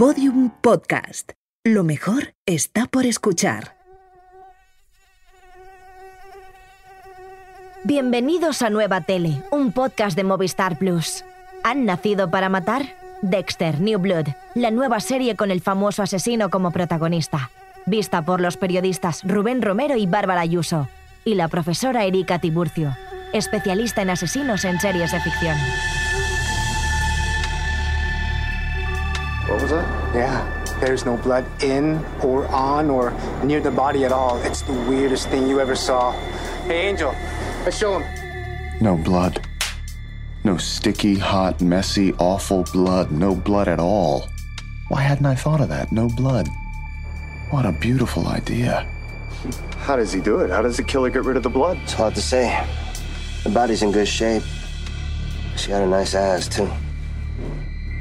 Podium Podcast. Lo mejor está por escuchar. Bienvenidos a Nueva Tele, un podcast de Movistar Plus. ¿Han nacido para matar? Dexter, New Blood, la nueva serie con el famoso asesino como protagonista. Vista por los periodistas Rubén Romero y Bárbara Ayuso. Y la profesora Erika Tiburcio, especialista en asesinos en series de ficción. What was that? Yeah. There's no blood in or on or near the body at all. It's the weirdest thing you ever saw. Hey, Angel, let's show him. No blood. No sticky, hot, messy, awful blood. No blood at all. Why hadn't I thought of that? No blood. What a beautiful idea. How does he do it? How does the killer get rid of the blood? It's hard to say. The body's in good shape. She had a nice ass, too.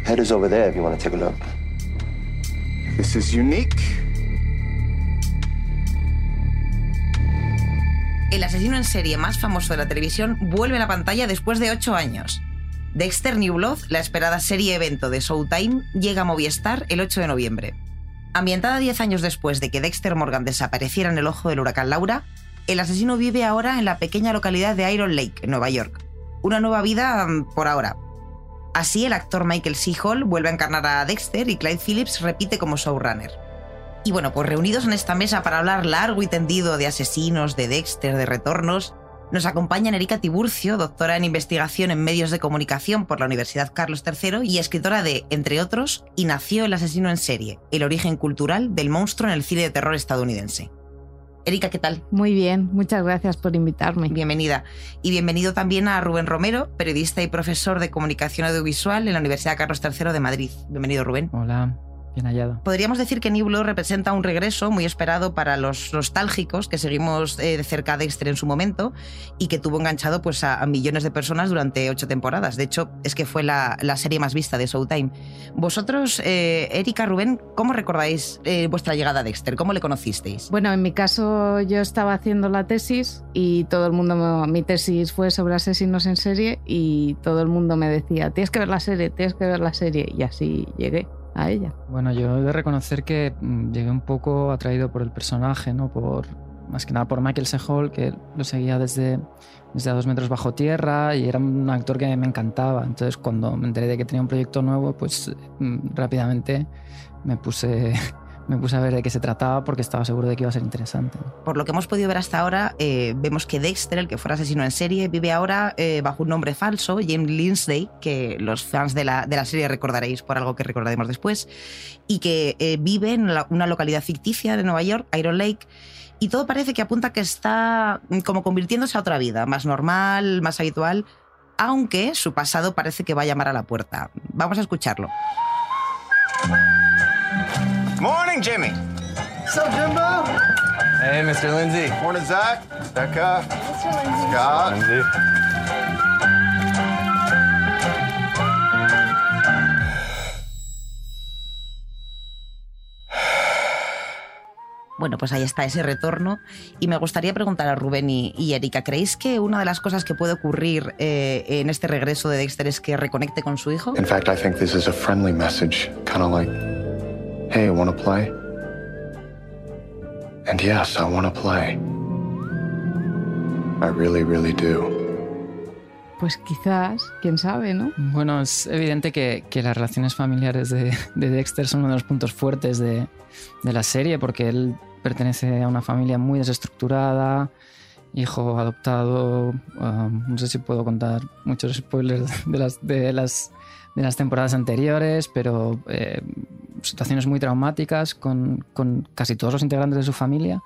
Head is over there if you want to take a look. This is unique. El asesino en serie más famoso de la televisión vuelve a la pantalla después de ocho años. Dexter New Blood, la esperada serie evento de Showtime, llega a Movistar el 8 de noviembre. Ambientada 10 años después de que Dexter Morgan desapareciera en el ojo del huracán Laura, el asesino vive ahora en la pequeña localidad de Iron Lake, en Nueva York. Una nueva vida mm, por ahora. Así, el actor Michael C. Hall vuelve a encarnar a Dexter y Clyde Phillips repite como showrunner. Y bueno, pues reunidos en esta mesa para hablar largo y tendido de asesinos, de Dexter, de retornos, nos acompañan Erika Tiburcio, doctora en investigación en medios de comunicación por la Universidad Carlos III y escritora de, entre otros, Y nació el asesino en serie, el origen cultural del monstruo en el cine de terror estadounidense. Erika, ¿qué tal? Muy bien, muchas gracias por invitarme. Bienvenida. Y bienvenido también a Rubén Romero, periodista y profesor de comunicación audiovisual en la Universidad Carlos III de Madrid. Bienvenido, Rubén. Hola. Bien hallado. Podríamos decir que New Blood representa un regreso muy esperado para los nostálgicos que seguimos eh, de cerca a Dexter en su momento y que tuvo enganchado pues, a, a millones de personas durante ocho temporadas. De hecho, es que fue la, la serie más vista de Showtime. Vosotros, eh, Erika, Rubén, ¿cómo recordáis eh, vuestra llegada a Dexter? ¿Cómo le conocisteis? Bueno, en mi caso yo estaba haciendo la tesis y todo el mundo, mi tesis fue sobre asesinos en serie y todo el mundo me decía, tienes que ver la serie, tienes que ver la serie y así llegué a ella. Bueno, yo he de reconocer que mm, llegué un poco atraído por el personaje, ¿no? Por, más que nada por Michael C. Que lo seguía desde, desde a dos metros bajo tierra y era un actor que me encantaba. Entonces, cuando me enteré de que tenía un proyecto nuevo, pues mm, rápidamente me puse, me puse a ver de qué se trataba porque estaba seguro de que iba a ser interesante. Por lo que hemos podido ver hasta ahora, eh, vemos que Dexter, el que fuera asesino en serie, vive ahora eh, bajo un nombre falso, James Lindsay, que los fans de la, de la serie recordaréis por algo que recordaremos después, y que eh, vive en la- una localidad ficticia de Nueva York, Iron Lake, y todo parece que apunta que está mm, como convirtiéndose a otra vida, más normal, más habitual, aunque su pasado parece que va a llamar a la puerta. Vamos a escucharlo. Morning, Jimmy. What's up, Jimbo? Hey, Mr. Lindsay. Morning, Zach. Becca. Mr. Lindsay. Scott. Lindsay. Bueno, pues ahí está ese retorno. Y me gustaría preguntar a Rubén y, y Erika, ¿creéis que una de las cosas que puede ocurrir eh, en este regreso de Dexter es que reconecte con su hijo? In fact, I think this is a friendly message, kind of like, hey, want to play? And yes, I want to play. I really, really do. Pues quizás, quién sabe, ¿no? Bueno, es evidente que, que las relaciones familiares de, de Dexter son uno de los puntos fuertes de, de la serie porque él pertenece a una familia muy desestructurada, hijo adoptado, um, no sé si puedo contar muchos spoilers de las, de las, de las temporadas anteriores, pero eh, situaciones muy traumáticas con, con casi todos los integrantes de su familia.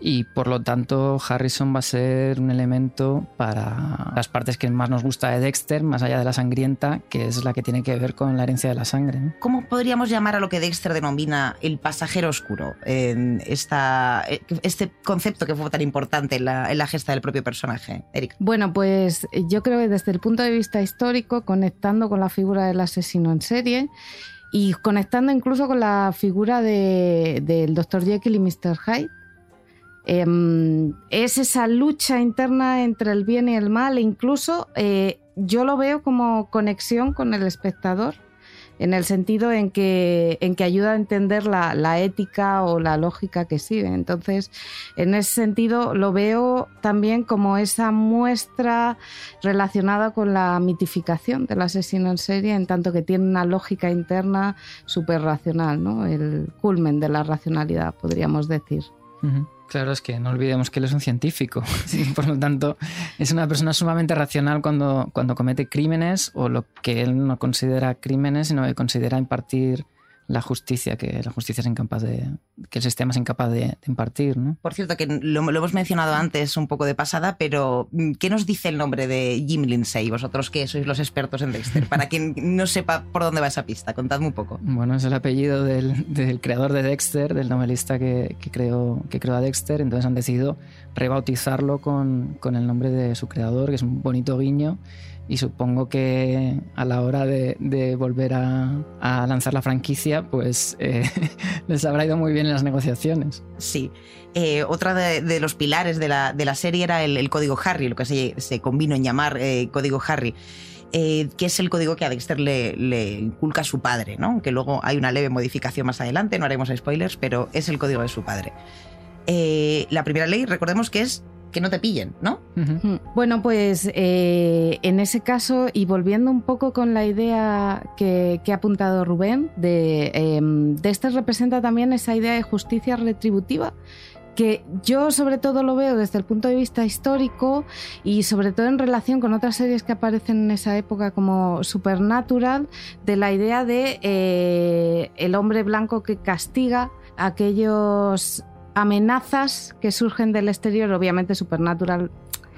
Y por lo tanto, Harrison va a ser un elemento para las partes que más nos gusta de Dexter, más allá de la sangrienta, que es la que tiene que ver con la herencia de la sangre. ¿no? ¿Cómo podríamos llamar a lo que Dexter denomina el pasajero oscuro? En esta, este concepto que fue tan importante en la, en la gesta del propio personaje, Erika. Bueno, pues yo creo que desde el punto de vista histórico, conectando con la figura del asesino en serie y conectando incluso con la figura de- del Dr. Jekyll y Mr. Hyde, em, es esa lucha interna entre el bien y el mal, e incluso eh, yo lo veo como conexión con el espectador, en el sentido en que, en que ayuda a entender la, ética o la lógica que sigue. Entonces, en ese sentido, lo veo también como esa muestra relacionada con la mitificación del asesino en serie, en tanto que tiene una lógica interna súper racional, ¿no? el culmen de la racionalidad, podríamos decir. Claro, es que no olvidemos que él es un científico. Por lo tanto, es una persona sumamente racional cuando, cuando comete crímenes o lo que él no considera crímenes, sino que considera impartir la justicia, que la justicia es incapaz de, que el sistema es incapaz de, impartir, ¿no? Por cierto, que lo, hemos mencionado antes un poco de pasada, pero mm, ¿qué nos dice el nombre de Jim Lindsay? Vosotros que sois los expertos en Dexter, para quien no sepa por dónde va esa pista, contadme un poco. Bueno, es el apellido del, creador de Dexter, del novelista que, creó, que creó a Dexter, entonces han decidido rebautizarlo con, con el nombre de su creador, que es un bonito guiño y supongo que a la hora de, volver a, lanzar la franquicia, pues eh, les habrá ido muy bien en las negociaciones. Sí. Eh, otra de, los pilares de la, serie era el, código Harry, lo que se, se convino en llamar eh, código Harry. que es el código que a Dexter le, le, inculca a su padre, ¿no? que luego hay una leve modificación más adelante, no haremos spoilers, pero es el código de su padre. la primera ley, recordemos que es que no te pillen, ¿no? Mm, bueno, pues eh, en ese caso, y volviendo un poco con la idea que, ha apuntado Rubén, de, de este representa también esa idea de justicia retributiva que yo sobre todo lo veo desde el punto de vista histórico y sobre todo en relación con otras series que aparecen en esa época como Supernatural, de la idea de eh, el hombre blanco que castiga a aquellos amenazas que surgen del exterior, obviamente Supernatural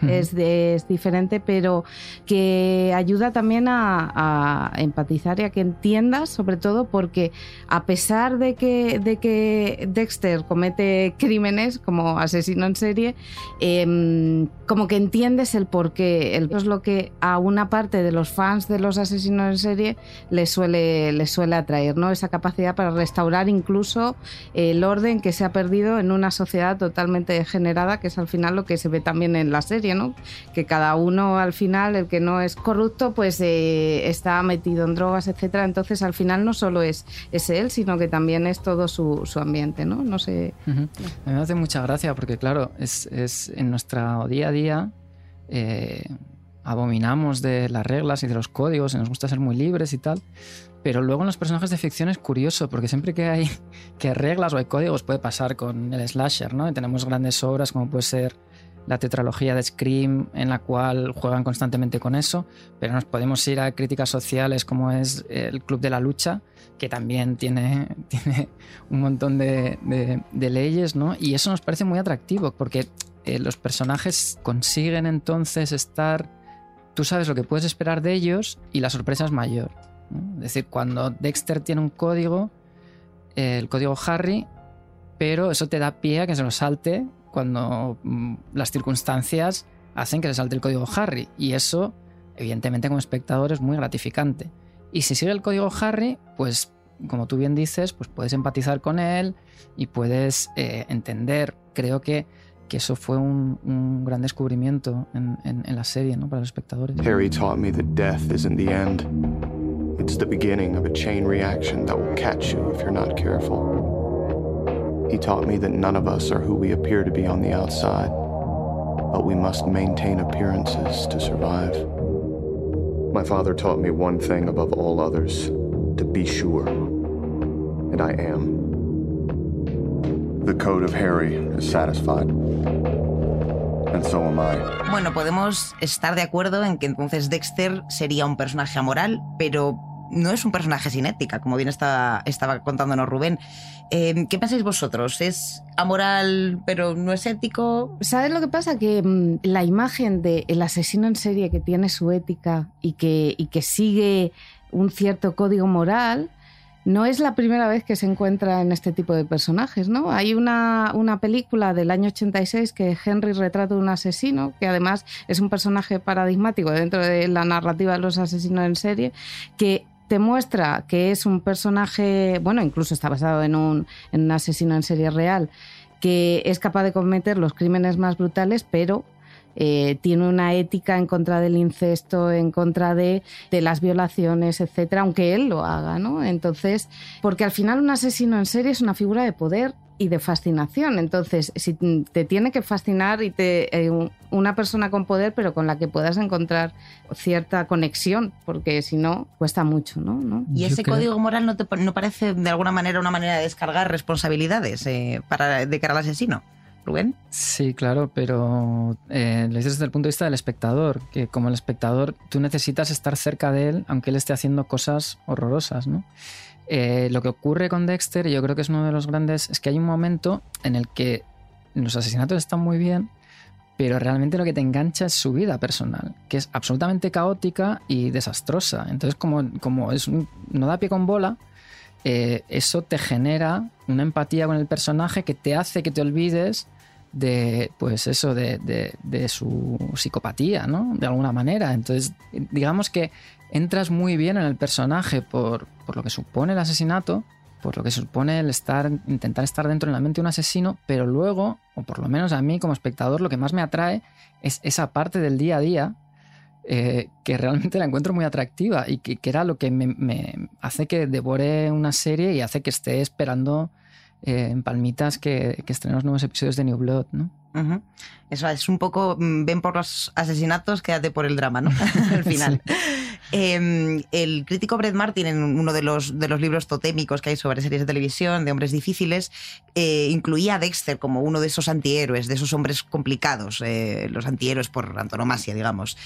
es, es, diferente, pero que ayuda también a, empatizar y a que entiendas, sobre todo porque a pesar de que, de que Dexter comete crímenes como asesino en serie, em, como que entiendes el porqué. Eso es lo que a una parte de los fans de los asesinos en serie les suele, les suele atraer, ¿no? Esa capacidad para restaurar incluso el orden que se ha perdido en una sociedad totalmente degenerada, que es al final lo que se ve también en la serie que cada uno al final, el que no es corrupto, pues eh, está metido en drogas, etcétera. Entonces al final no solo es, es él, sino que también es todo su, ambiente, ¿no? No sé. Me hace mucha gracia porque, claro, es, en nuestro día a día. Eh, abominamos de las reglas y de los códigos y nos gusta ser muy libres y tal. Pero luego en los personajes de ficción es curioso, porque siempre que hay que reglas o hay códigos puede pasar con el slasher, ¿no? Y tenemos grandes obras como puede ser la tetralogía de Scream en la cual juegan constantemente con eso, pero nos podemos ir a críticas sociales como es el Club de la Lucha, que también tiene, tiene un montón de, leyes, ¿no? Y eso nos parece muy atractivo, porque eh, los personajes consiguen entonces estar... Tú sabes lo que puedes esperar de ellos y la sorpresa es mayor. Es decir, cuando Dexter tiene un código, el código Harry, pero eso te da pie a que se lo salte cuando mm, las circunstancias hacen que le salte el código Harry. Y eso, evidentemente, como espectador es muy gratificante. Y si sigue el código Harry, pues como tú bien dices, pues puedes empatizar con él y puedes eh, entender. Creo que, que eso fue un, un gran descubrimiento en, en, en, la serie, ¿no? Para los espectadores. Harry taught me that death isn't the end. It's the beginning of a chain reaction that will catch you if you're not careful. He taught me that none of us are who we appear to be on the outside, but we must maintain appearances to survive. My father taught me one thing above all others to be sure, and I am. The code of Harry is satisfied. And so am I. Bueno, podemos estar de acuerdo en que entonces Dexter sería un personaje amoral, pero no es un personaje sin ética, como bien estaba, contándonos Rubén. Eh, ¿Qué pensáis vosotros? ¿Es amoral pero no es ético? ¿Sabes lo que pasa? Que mm, la imagen del asesino en serie que tiene su ética y que, y que sigue un cierto código moral, no es la primera vez que se encuentra en este tipo de personajes, ¿no? Hay una, una, película del año 86 que Henry retrata de un asesino, que además es un personaje paradigmático dentro de la narrativa de los asesinos en serie, que te muestra que es un personaje, bueno, incluso está basado en un, asesino en serie real, que es capaz de cometer los crímenes más brutales, pero eh, tiene una ética en contra del incesto, en contra de, de, las violaciones, etcétera, aunque él lo haga, ¿no? Entonces, porque al final un asesino en serie es una figura de poder y de fascinación. Entonces, si te tiene que fascinar y te, eh, una persona con poder, pero con la que puedas encontrar cierta conexión, porque si no, cuesta mucho, ¿no? ¿Y ese código moral no, te, no parece de alguna manera una manera de descargar responsabilidades eh, para, de cara al asesino? Rubén. Sí, claro, pero eh, lo dices desde el punto de vista del espectador, que como el espectador tú necesitas estar cerca de él, aunque él esté haciendo cosas horrorosas, ¿no? Eh, lo que ocurre con Dexter, yo creo que es uno de los grandes, es que hay un momento en el que los asesinatos están muy bien, pero realmente lo que te engancha es su vida personal, que es absolutamente caótica y desastrosa. Entonces, como, como es no da pie con bola, eh, eso te genera una empatía con el personaje que te hace que te olvides de, pues eso, de, de, su psicopatía, ¿no? De alguna manera. Entonces, digamos que entras muy bien en el personaje por, por lo que supone el asesinato, por lo que supone el estar, intentar estar dentro de la mente de un asesino, pero luego, o por lo menos a mí como espectador, lo que más me atrae es esa parte del día a día eh, que realmente la encuentro muy atractiva y que, era lo que me, hace que devore una serie y hace que esté esperando eh, en palmitas que, que los nuevos episodios de New Blood, ¿no? Eso es un poco, mm, ven por los asesinatos, quédate por el drama, ¿no? Al final. Em, el crítico Brett Martin, en uno de los, de los libros totémicos que hay sobre series de televisión, de hombres difíciles, eh, incluía a Dexter como uno de esos antihéroes, de esos hombres complicados, eh, los antihéroes por antonomasia, digamos.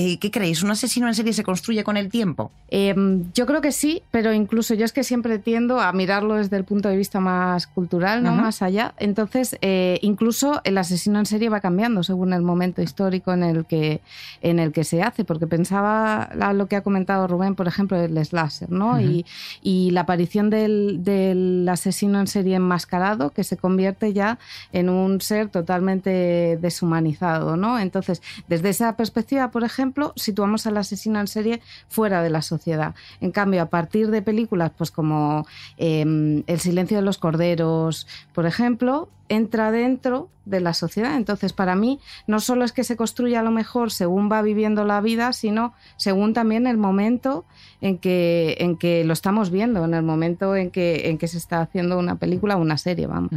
Eh, ¿Qué creéis? ¿Un asesino en serie se construye con el tiempo? Em, yo creo que sí, pero incluso yo es que siempre tiendo a mirarlo desde el punto de vista más cultural, no más allá. Entonces, eh, incluso el asesino en serie va cambiando según el momento histórico en el que, en el que se hace, porque pensaba lo que ha comentado Rubén, por ejemplo, el slasher, ¿no? y, y, la aparición del, del asesino en serie enmascarado que se convierte ya en un ser totalmente deshumanizado, ¿no? Entonces, desde esa perspectiva, por ejemplo, situamos al asesino en serie fuera de la sociedad. En cambio, a partir de películas pues como em, El silencio de los corderos, por ejemplo, entra dentro de la sociedad. Entonces, para mí, no solo es que se construya a lo mejor según va viviendo la vida, sino según también el momento en que, en que lo estamos viendo, en el momento en que, en que se está haciendo una película o una serie, vamos.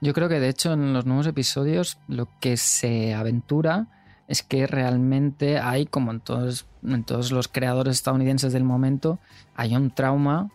Yo creo que de hecho en los nuevos episodios lo que se aventura es que realmente hay, como en todos, en todos los creadores estadounidenses del momento, hay un trauma,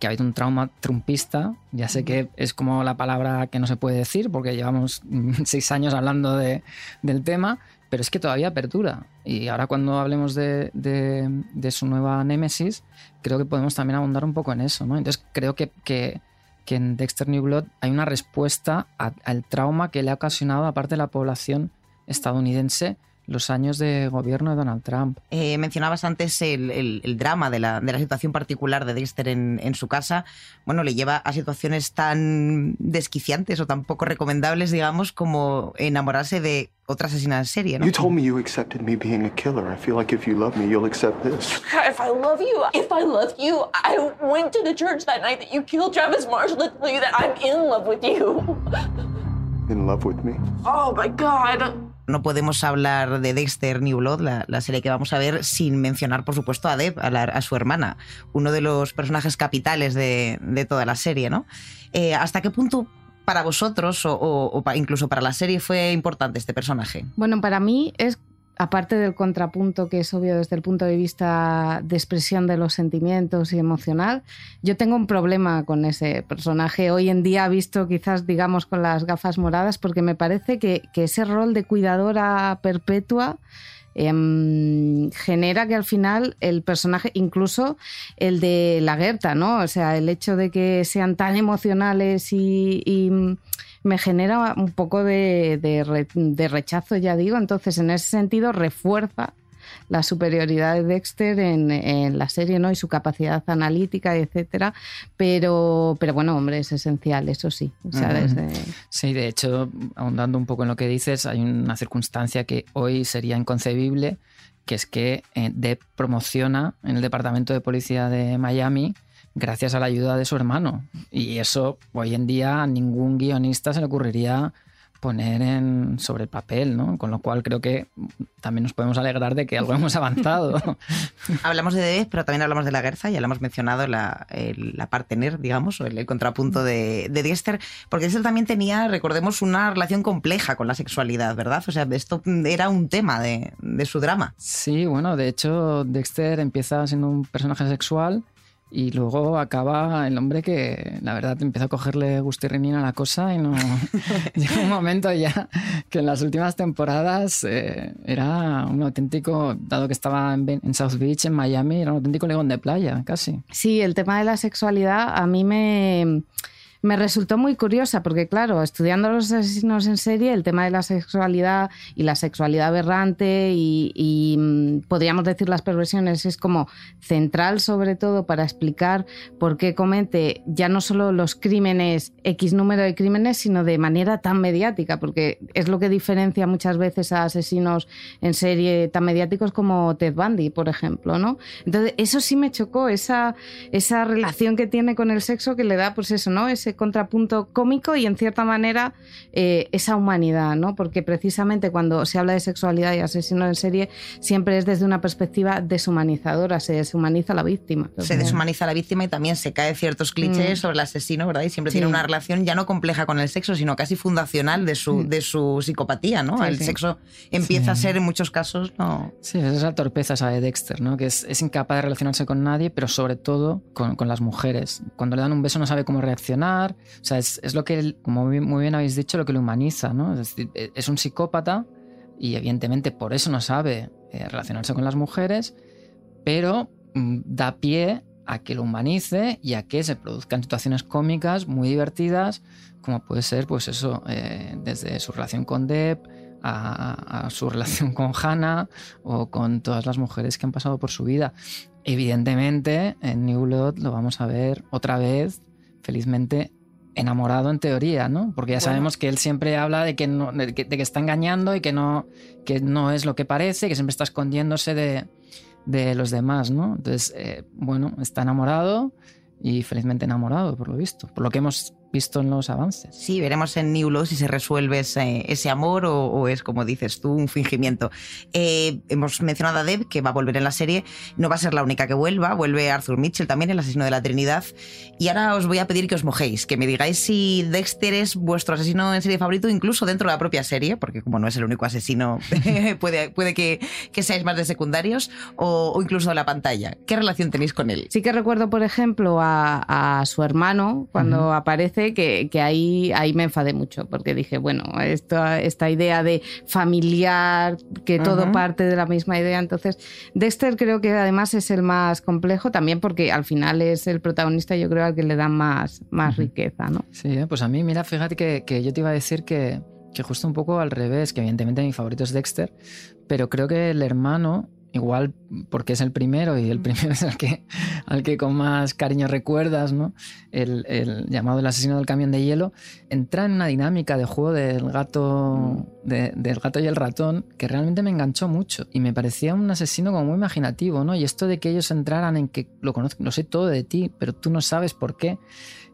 que ha habido un trauma trumpista. Ya sé que es como la palabra que no se puede decir porque llevamos seis años hablando de, del tema, pero es que todavía perdura. Y ahora cuando hablemos de, de, su nueva Némesis, creo que podemos también abundar un poco en eso. ¿no? Entonces creo que, que, que en Dexter New Blood hay una respuesta al trauma que le ha ocasionado a parte de la población estadounidense los años de gobierno de Donald Trump. Eh, mencionabas antes el, drama de la, situación particular de Dexter en, su casa. Bueno, le lleva a situaciones tan desquiciantes o tan poco recomendables, digamos, como enamorarse de otra asesina en serie, ¿no? You told me you accepted me being a killer. I feel like if you love me, you'll accept this. If I love you, if I love you, I went to the church that night that you killed Travis Marshall to tell you that I'm in love with you. In love with me? Oh my God no podemos hablar de Dexter New Blood, la, serie que vamos a ver, sin mencionar, por supuesto, a Deb, a, su hermana, uno de los personajes capitales de, toda la serie, ¿no? Eh, ¿Hasta qué punto para vosotros o, incluso para la serie fue importante este personaje? Bueno, para mí es aparte del contrapunto que es obvio desde el punto de vista de expresión de los sentimientos y emocional, yo tengo un problema con ese personaje hoy en día visto quizás digamos con las gafas moradas porque me parece que, ese rol de cuidadora perpetua em, genera que al final el personaje, incluso el de la Gerta, ¿no? O sea, el hecho de que sean tan emocionales y me genera un poco de, rechazo, ya digo. Entonces, en ese sentido, refuerza la superioridad de Dexter en, la serie ¿no? y su capacidad analítica, etcétera. Pero, pero bueno, hombre, es esencial, eso sí. Sí, de hecho, ahondando un poco en lo que dices, hay una circunstancia que hoy sería inconcebible, que es que eh, Depp promociona en el Departamento de Policía de Miami gracias a la ayuda de su hermano. Y eso hoy en día a ningún guionista se le ocurriría poner en, sobre el papel, ¿no? Con lo cual creo que también nos podemos alegrar de que algo hemos avanzado. hablamos de Debes, pero también hablamos de la Guerza, ya lo hemos mencionado, la, la partener, digamos, o el, contrapunto de, de, Dexter, porque Dexter también tenía, recordemos, una relación compleja con la sexualidad, ¿verdad? O sea, esto era un tema de, de su drama. Sí, bueno, de hecho, Dexter empieza siendo un personaje sexual y luego acaba el hombre que, la verdad, empieza a cogerle gustirrinina a la cosa y no. Llega un momento ya que en las últimas temporadas eh, era un auténtico, dado que estaba en, en, South Beach, en Miami, era un auténtico legón de playa, casi. Sí, el tema de la sexualidad a mí me me resultó muy curiosa porque, claro, estudiando los asesinos en serie, el tema de la sexualidad y la sexualidad aberrante y, mm, podríamos decir las perversiones es como central sobre todo para explicar por qué comete ya no solo los crímenes, X número de crímenes, sino de manera tan mediática, porque es lo que diferencia muchas veces a asesinos en serie tan mediáticos como Ted Bundy, por ejemplo, ¿no? Entonces, eso sí me chocó, esa, esa relación que tiene con el sexo que le da, pues eso, ¿no? Ese contrapunto cómico y en cierta manera eh, esa humanidad, ¿no? Porque precisamente cuando se habla de sexualidad y asesino en serie siempre es desde una perspectiva deshumanizadora, se deshumaniza la víctima. Se deshumaniza la víctima y también se cae ciertos clichés mm. sobre el asesino, ¿verdad? Y siempre tiene una relación ya no compleja con el sexo, sino casi fundacional de su, mm. de su psicopatía, ¿no? el sexo empieza a ser en muchos casos, ¿no? Sí, esa es la torpeza esa de Dexter, ¿no? Que es, es incapaz de relacionarse con nadie, pero sobre todo con, con las mujeres. Cuando le dan un beso no sabe cómo reaccionar, o sea, es, lo que, como muy bien habéis dicho, lo que lo humaniza, ¿no? Es e, es un psicópata y evidentemente por eso no sabe eh, relacionarse con las mujeres, pero mm, da pie a que lo humanice y a que se produzcan situaciones cómicas muy divertidas, como puede ser, pues eso, eh, desde su relación con Deb, a, a, su relación con Hannah o con todas las mujeres que han pasado por su vida. Evidentemente, en New Blood lo vamos a ver otra vez, felizmente, enamorado en teoría, ¿no? Porque ya sabemos que él siempre habla de que, no, de que, está engañando y que no, que no es lo que parece, que siempre está escondiéndose de, de los demás, ¿no? Entonces, eh, bueno, está enamorado y felizmente enamorado, por lo visto, por lo que hemos visto en los avances. Sí, veremos en New Law si se resuelve ese, amor o, es, como dices tú, un fingimiento. Eh, hemos mencionado a Deb, que va a volver en la serie. No va a ser la única que vuelva. Vuelve Arthur Mitchell también, el asesino de la Trinidad. Y ahora os voy a pedir que os mojéis, que me digáis si Dexter es vuestro asesino en serie favorito, incluso dentro de la propia serie, porque como no es el único asesino, puede, puede que, que, seáis más de secundarios, o, incluso de la pantalla. ¿Qué relación tenéis con él? Sí que recuerdo, por ejemplo, a, su hermano cuando aparece que, ahí, ahí me enfadé mucho, porque dije, bueno, esta, esta idea de familiar, que todo parte de la misma idea. Entonces, Dexter creo que además es el más complejo también porque al final es el protagonista, yo creo, al que le da más, más riqueza, ¿no? Sí, ¿eh? pues a mí, mira, fíjate que, que yo te iba a decir que, que justo un poco al revés, que evidentemente mi favorito es Dexter, pero creo que el hermano igual porque es el primero y el primero es el que, al que con más cariño recuerdas, ¿no? El, llamado El asesino del camión de hielo, entra en una dinámica de juego del gato, del gato y el ratón que realmente me enganchó mucho y me parecía un asesino como muy imaginativo, ¿no? Y esto de que ellos entraran en que lo conozco, lo sé todo de ti, pero tú no sabes por qué.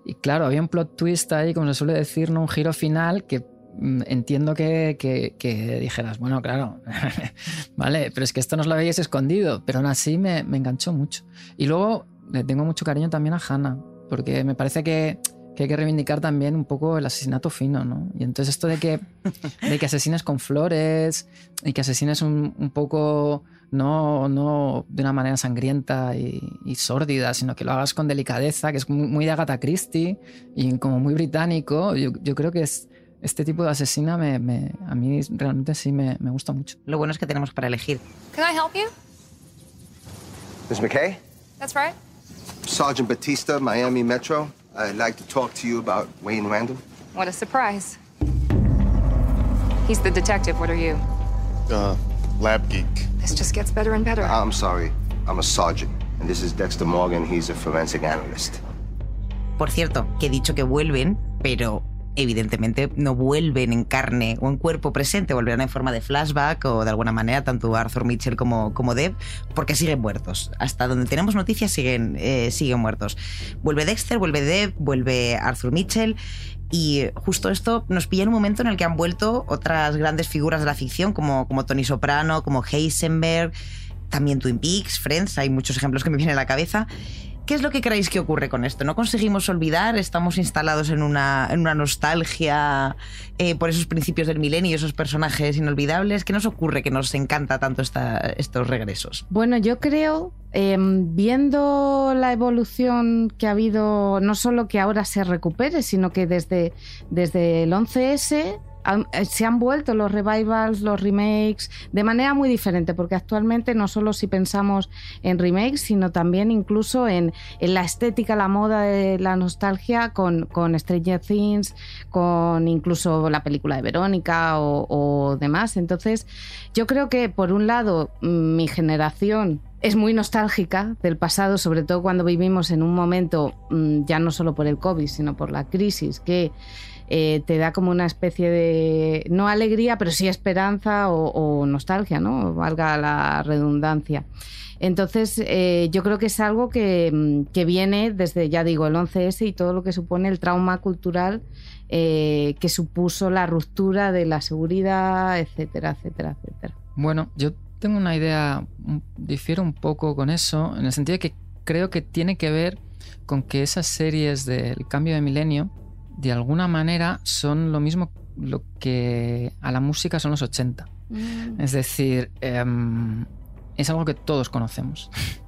Y claro, había un plot twist ahí, como se suele decir, ¿no? un giro final que Mm, entiendo que, que, dijeras, bueno, claro, vale, pero es que esto nos lo habéis escondido, pero aún así me, me, enganchó mucho. Y luego le tengo mucho cariño también a Hannah, porque me parece que, que, hay que reivindicar también un poco el asesinato fino, ¿no? Y entonces esto de que, de que asesines con flores y que asesines un, un poco no, no de una manera sangrienta y, y, sórdida, sino que lo hagas con delicadeza, que es muy, muy de Agatha Christie y como muy británico, yo, yo creo que es este tipo de asesina me, me, a mí realmente sí me, me, gusta mucho. Lo bueno es que tenemos para elegir. Can I help you? Miss McKay? That's right. Sergeant Batista, Miami Metro. I'd like to talk to you about Wayne Randall. What a surprise. He's the detective. What are you? Uh, lab geek. This just gets better and better. I'm sorry. I'm a sergeant. And this is Dexter Morgan. He's a forensic analyst. Por cierto, que he dicho que vuelven, pero evidentemente no vuelven en carne o en cuerpo presente, volverán en forma de flashback o de alguna manera tanto Arthur Mitchell como, como Deb, porque siguen muertos. Hasta donde tenemos noticias siguen, eh, siguen muertos. Vuelve Dexter, vuelve Deb, vuelve Arthur Mitchell. Y justo esto nos pilla en un momento en el que han vuelto otras grandes figuras de la ficción, como, como Tony Soprano, como Heisenberg, también Twin Peaks, Friends, hay muchos ejemplos que me vienen a la cabeza. ¿Qué es lo que creéis que ocurre con esto? ¿No conseguimos olvidar? ¿Estamos instalados en una, en una nostalgia eh, por esos principios del milenio esos personajes inolvidables? ¿Qué nos ocurre que nos encanta tanto estos regresos? Bueno, yo creo, em, viendo la evolución que ha habido, no solo que ahora se recupere, sino que desde, desde el 11S eh, se han vuelto los revivals, los remakes, de manera muy diferente, porque actualmente no solo si pensamos en remakes, sino también incluso en, la estética, la moda de la nostalgia con, con, Stranger Things, con incluso la película de Verónica o, o demás. Entonces, yo creo que por un lado, mi generación es muy nostálgica del pasado, sobre todo cuando vivimos en un momento, mm, ya no solo por el COVID, sino por la crisis, que eh, te da como una especie de, no alegría, pero sí esperanza o, nostalgia, ¿no? Valga la redundancia. Entonces, eh, yo creo que es algo que, que, viene desde, ya digo, el 11S y todo lo que supone el trauma cultural eh, que supuso la ruptura de la seguridad, etcétera, etcétera, etcétera. Bueno, yo tengo una idea, difiero un poco con eso, en el sentido de que creo que tiene que ver con que esas series del cambio de milenio, de alguna manera son lo mismo lo que a la música son los 80. Mm. Es decir, em, es algo que todos conocemos.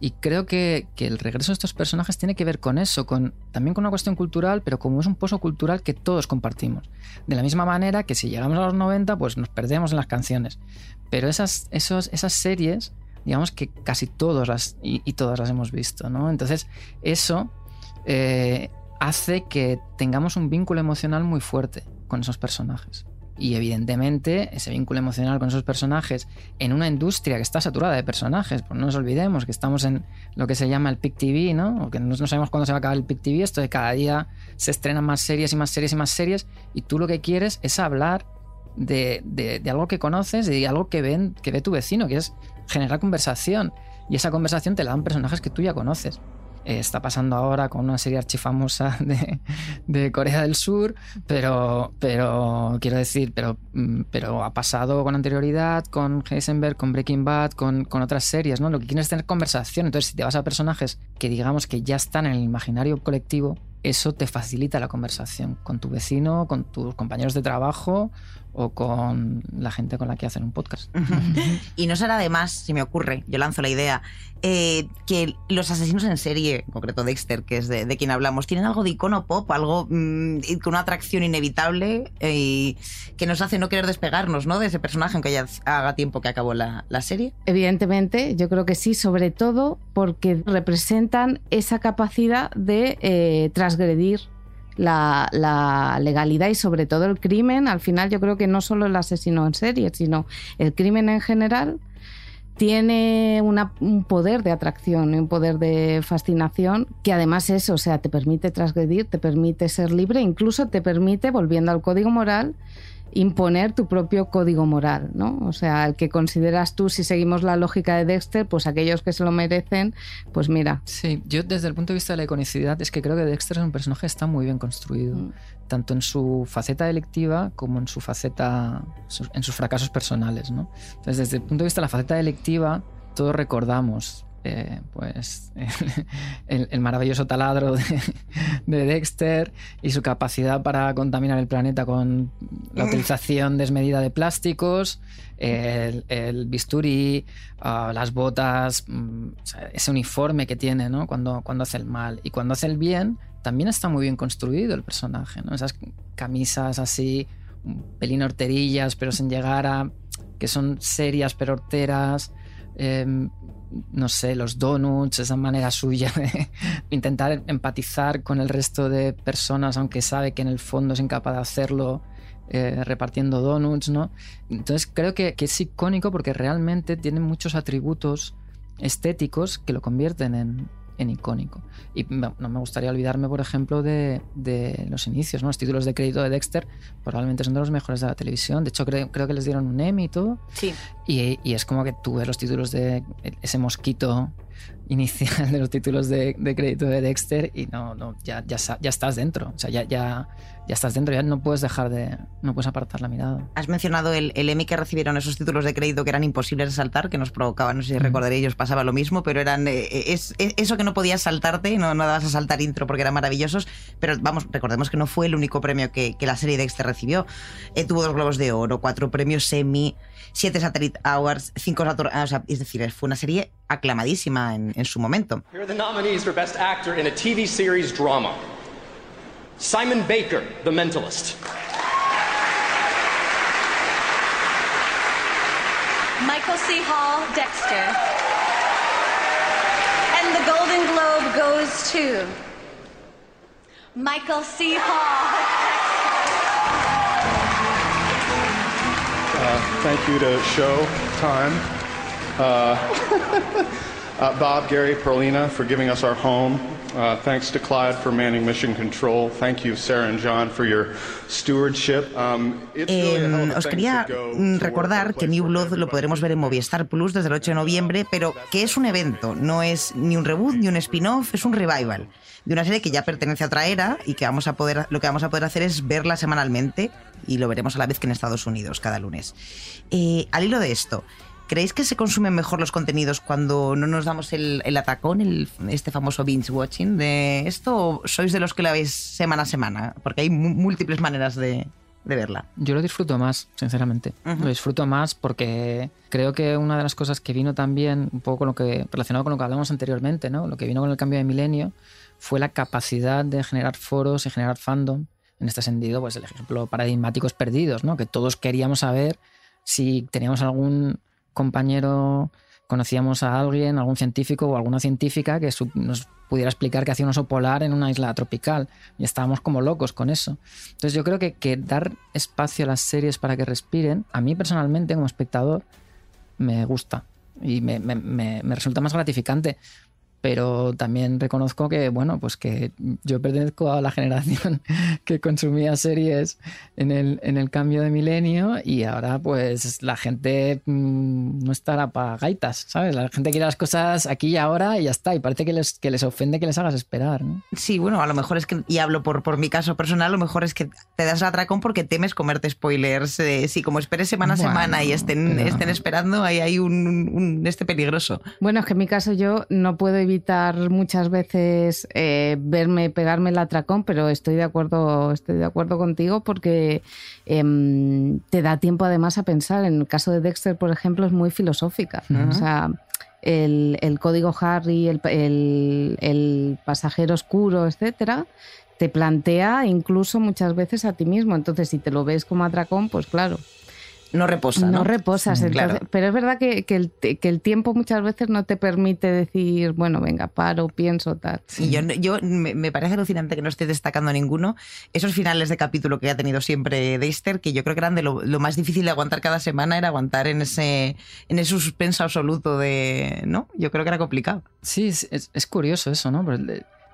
Y creo que, el regreso de estos personajes tiene que ver con eso, con, también con una cuestión cultural, pero como es un pozo cultural que todos compartimos. De la misma manera que si llegamos a los 90, pues nos perdemos en las canciones. Pero esas, esos, esas series, digamos que casi todos las, y, todas las hemos visto, ¿no? Entonces, eso eh, hace que tengamos un vínculo emocional muy fuerte con esos personajes. Y evidentemente ese vínculo emocional con esos personajes en una industria que está saturada de personajes, pues no nos olvidemos que estamos en lo que se llama el Pic TV, ¿no? O que no, sabemos cuándo se va a acabar el Pic TV, esto de cada día se estrenan más series y más series y más series y tú lo que quieres es hablar de, de algo que conoces, de algo que, ven, que ve tu vecino, que es generar conversación. Y esa conversación te la dan personajes que tú ya conoces. Eh, está pasando ahora con una serie archifamosa de, de Corea del Sur, pero, pero quiero decir, pero, mm, pero ha pasado con anterioridad con Heisenberg, con Breaking Bad, con, con otras series, ¿no? Lo que quieres es tener conversación. Entonces, si te vas a personajes que digamos que ya están en el imaginario colectivo, eso te facilita la conversación con tu vecino, con tus compañeros de trabajo o con la gente con la que hacen un podcast. y no será de más, si me ocurre, yo lanzo la idea, eh, que los asesinos en serie, en concreto Dexter, que es de, quien hablamos, tienen algo de icono pop, algo mm, con una atracción inevitable eh, y que nos hace no querer despegarnos ¿no? de ese personaje, aunque ya haga tiempo que acabó la, serie. Evidentemente, yo creo que sí, sobre todo porque representan esa capacidad de eh, transgredir la, legalidad y sobre todo el crimen, al final yo creo que no solo el asesino en serie, sino el crimen en general, tiene un poder de atracción, un poder de fascinación que además eso, o sea, te permite transgredir, te permite ser libre, incluso te permite, volviendo al código moral, imponer tu propio código moral, ¿no? O sea, el que consideras tú, si seguimos la lógica de Dexter, pues aquellos que se lo merecen, pues mira. Sí, yo desde el punto de vista de la iconicidad es que creo que Dexter es un personaje que está muy bien construido, mm. tanto en su faceta delictiva como en su faceta, en sus fracasos personales, ¿no? Entonces, desde el punto de vista de la faceta delictiva, todos recordamos eh, pues el, maravilloso taladro de, Dexter y su capacidad para contaminar el planeta con la utilización desmedida de plásticos, el, bisturí, ah, las botas, mm, ese uniforme que tiene ¿no? cuando, cuando hace el mal y cuando hace el bien, también está muy bien construido el personaje, ¿no? esas camisas así, pelín horterillas, pero sin llegar a que son serias pero horteras. Em, no sé, los donuts, esa manera suya de intentar empatizar con el resto de personas, aunque sabe que en el fondo es incapaz de hacerlo eh, repartiendo donuts, ¿no? Entonces creo que, es icónico porque realmente tiene muchos atributos estéticos que lo convierten en, en icónico. Y no me gustaría olvidarme, por ejemplo, de, de, los inicios, ¿no? Los títulos de crédito de Dexter probablemente son de los mejores de la televisión. De hecho, creo, creo que les dieron un Emmy y todo. Sí. Y, y, es como que tú ves los títulos de ese mosquito inicial de los títulos de, de crédito de Dexter y no, no ya, ya, ya, estás dentro. O sea, ya, ya, ya estás dentro, ya no puedes dejar de. no puedes apartar la mirada. Has mencionado el, el Emmy que recibieron esos títulos de crédito que eran imposibles de saltar, que nos provocaban, no sé si mm. recordaréis, pasaba lo mismo, pero eran eh, es, eso que no podías saltarte, no, no dabas a saltar intro porque eran maravillosos, pero vamos, recordemos que no fue el único premio que, que la serie Dexter recibió. Eh, tuvo dos Globos de Oro, cuatro premios Emmy, siete Satellite Awards, cinco o sea, es decir, fue una serie aclamadísima en, en su momento. Here are the nominees for Best Actor in a TV series drama. Simon Baker, The Mentalist. Michael C. Hall, Dexter. And the Golden Globe goes to Michael C. Hall. Uh, thank you to Showtime. Uh, uh, Bob, Gary, Perlina for giving us our home. Uh, thanks to Clyde for manning mission control. Thank you, Sarah and John, for your stewardship. Um, eh, os quería recordar que New Blood lo podremos ver en Movistar Plus desde el 8 de noviembre, pero que es un evento, no es ni un reboot ni un spin-off, es un revival de una serie que ya pertenece a otra era y que vamos a poder, lo que vamos a poder hacer es verla semanalmente y lo veremos a la vez que en Estados Unidos cada lunes. Eh, al hilo de esto, ¿Creéis que se consumen mejor los contenidos cuando no nos damos el, el atacón, el, este famoso binge watching de esto? ¿O sois de los que la veis semana a semana? Porque hay múltiples maneras de, de, verla. Yo lo disfruto más, sinceramente. Lo disfruto más porque creo que una de las cosas que vino también, un poco con lo que, relacionado con lo que hablamos anteriormente, ¿no? lo que vino con el cambio de milenio, fue la capacidad de generar foros y generar fandom. En este sentido, pues el ejemplo paradigmáticos perdidos, ¿no? que todos queríamos saber si teníamos algún compañero conocíamos a alguien, algún científico o alguna científica que nos pudiera explicar que hacía un oso polar en una isla tropical. Y estábamos como locos con eso. Entonces yo creo que, dar espacio a las series para que respiren, a mí personalmente como espectador, me gusta y me resulta más gratificante pero también reconozco que, bueno, pues que yo pertenezco a la generación que consumía series en el, en el cambio de milenio y ahora pues la gente mm, no estará para gaitas, ¿sabes? La gente quiere las cosas aquí y ahora y ya está, y parece que les, que les ofende que les hagas esperar. Sí, bueno, a lo mejor es que, y hablo por, por mi caso personal, a lo mejor es que te das la atracón porque temes comerte spoilers. Eh, si como esperes semana a semana y estén, estén esperando, ahí hay un, un, este peligroso. Bueno, es que en mi caso yo no puedo evitar muchas veces eh, verme, pegarme el atracón, pero estoy de acuerdo, estoy de acuerdo contigo porque em, te da tiempo además a pensar. En el caso de Dexter, por ejemplo, es muy filosófica. O sea, el, código Harry, el, el, pasajero oscuro, etcétera, te plantea incluso muchas veces a ti mismo. Entonces, si te lo ves como atracón, pues claro, no reposa. No, reposas, pero es verdad que, el, que, el, tiempo muchas veces no te permite decir, bueno, venga, paro, pienso, tal. Sí, yo, yo me, parece alucinante que no esté destacando ninguno. Esos finales de capítulo que ha tenido siempre Dexter, que yo creo que eran de lo, más difícil de aguantar cada semana, era aguantar en ese, en ese suspenso absoluto de, ¿no? Yo creo que era complicado. Sí, es, es curioso eso, ¿no?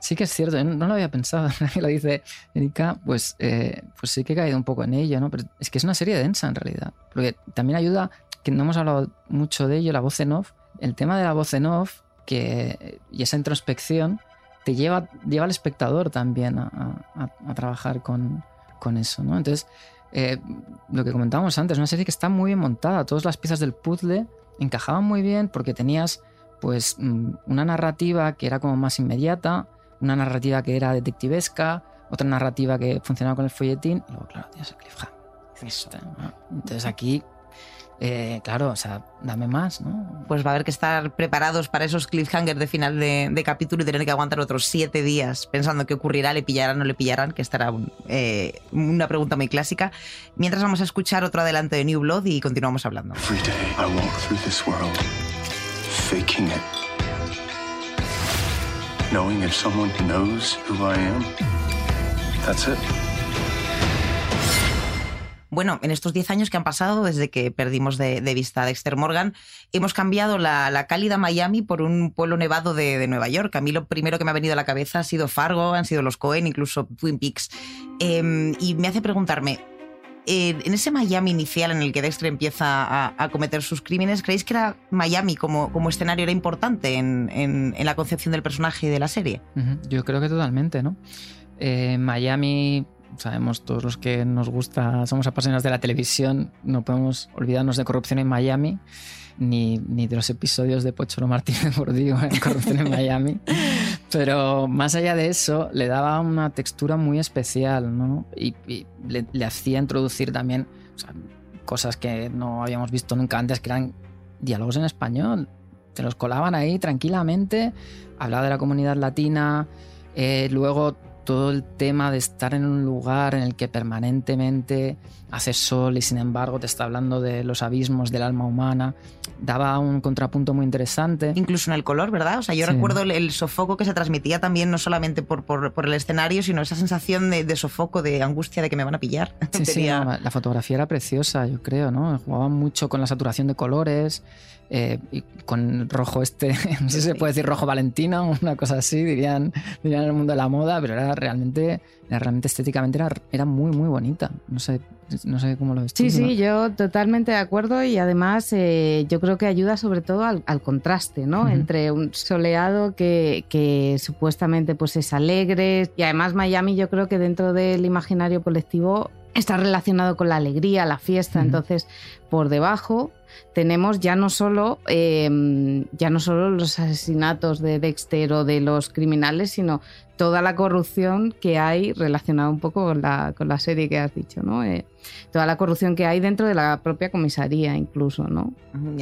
Sí que es cierto, no lo había pensado, lo dice. Erika, pues, eh, pues sí que he caído un poco en ello, ¿no? Pero es que es una serie densa en realidad, porque también ayuda, que no hemos hablado mucho de ello, la voz en off, el tema de la voz en off que, y esa introspección te lleva, lleva al espectador también a, trabajar con, con, eso, ¿no? Entonces, eh, lo que comentábamos antes, una serie que está muy bien montada, todas las piezas del puzzle encajaban muy bien porque tenías pues mm, una narrativa que era como más inmediata, una narrativa que era detectivesca, otra narrativa que funcionaba con el folletín, y luego, claro, tienes el cliffhanger. Entonces aquí, eh, claro, o sea, dame más, ¿no? Pues va a haber que estar preparados para esos cliffhangers de final de, capítulo y tener que aguantar otros siete días pensando qué ocurrirá, le pillarán o no le pillarán, que estará eh, una pregunta muy clásica. Mientras vamos a escuchar otro adelanto de New Blood y continuamos hablando. Bueno, en estos 10 años que han pasado desde que perdimos de, vista a Dexter Morgan, hemos cambiado la, cálida Miami por un pueblo nevado de, Nueva York. A mí lo primero que me ha venido a la cabeza ha sido Fargo, han sido los Cohen, incluso Twin Peaks. Eh, y me hace preguntarme, eh, en ese Miami inicial en el que Dexter empieza a, a, cometer sus crímenes, ¿creéis que era Miami como, como escenario era importante en, en, en, la concepción del personaje y de la serie? Uh -huh. Yo creo que totalmente, ¿no? Eh, Miami, sabemos todos los que nos gusta, somos apasionados de la televisión, no podemos olvidarnos de corrupción en Miami. Ni, ni, de los episodios de Pocholo Martínez Bordillo en Corrupción en Miami. Pero más allá de eso, le daba una textura muy especial, ¿no? Y, le, hacía introducir también cosas que no habíamos visto nunca antes, que eran diálogos en español. Se los colaban ahí tranquilamente, hablaba de la comunidad latina, eh, luego todo el tema de estar en un lugar en el que permanentemente hace sol y sin embargo te está hablando de los abismos del alma humana, daba un contrapunto muy interesante. Incluso en el color, ¿verdad? O sea, yo sí. recuerdo el, el, sofoco que se transmitía también no solamente por, por, por el escenario, sino esa sensación de, de, sofoco, de angustia de que me van a pillar. Sí, sí, no, la fotografía era preciosa, yo creo, ¿no? Jugaban mucho con la saturación de colores, eh, y con rojo este, no sé si se puede decir rojo Valentino, una cosa así, dirían, dirían en el mundo de la moda, pero era realmente, era realmente estéticamente era, era muy, muy bonita. No sé, no sé cómo lo ves. Sí, sí, yo totalmente de acuerdo y además eh, yo creo que ayuda sobre todo al, al contraste, ¿no? Uh -huh. Entre un soleado que, que, supuestamente pues es alegre y además Miami yo creo que dentro del imaginario colectivo está relacionado con la alegría, la fiesta, uh -huh. entonces por debajo tenemos ya no solo eh, ya no solo los asesinatos de Dexter o de los criminales, sino toda la corrupción que hay relacionada un poco con la, con la serie que has dicho, ¿no? Eh, toda la corrupción que hay dentro de la propia comisaría, incluso, ¿no?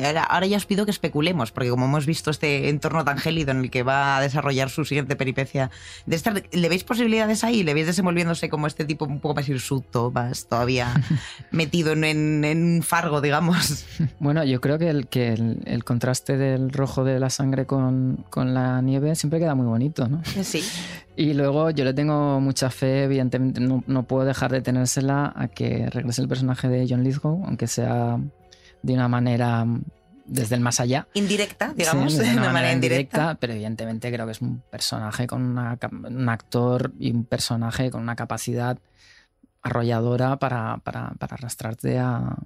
Ahora, ahora, ya os pido que especulemos, porque como hemos visto este entorno tan gélido en el que va a desarrollar su siguiente peripecia de estar, ¿le veis posibilidades ahí? ¿Le veis desenvolviéndose como este tipo un poco más hirsuto, más todavía metido en, en, en, un fargo, digamos? Bueno, yo creo que el, que el, el contraste del rojo de la sangre con, con la nieve siempre queda muy bonito, ¿no? Sí. Y luego yo le tengo mucha fe, evidentemente no, no, puedo dejar de tenérsela a que regrese el personaje de John Lithgow, aunque sea de una manera desde el más allá. Indirecta, digamos, sí, de una, una manera, indirecta. indirecta. Pero evidentemente creo que es un personaje con una, un actor y un personaje con una capacidad arrolladora para, para, para arrastrarte a,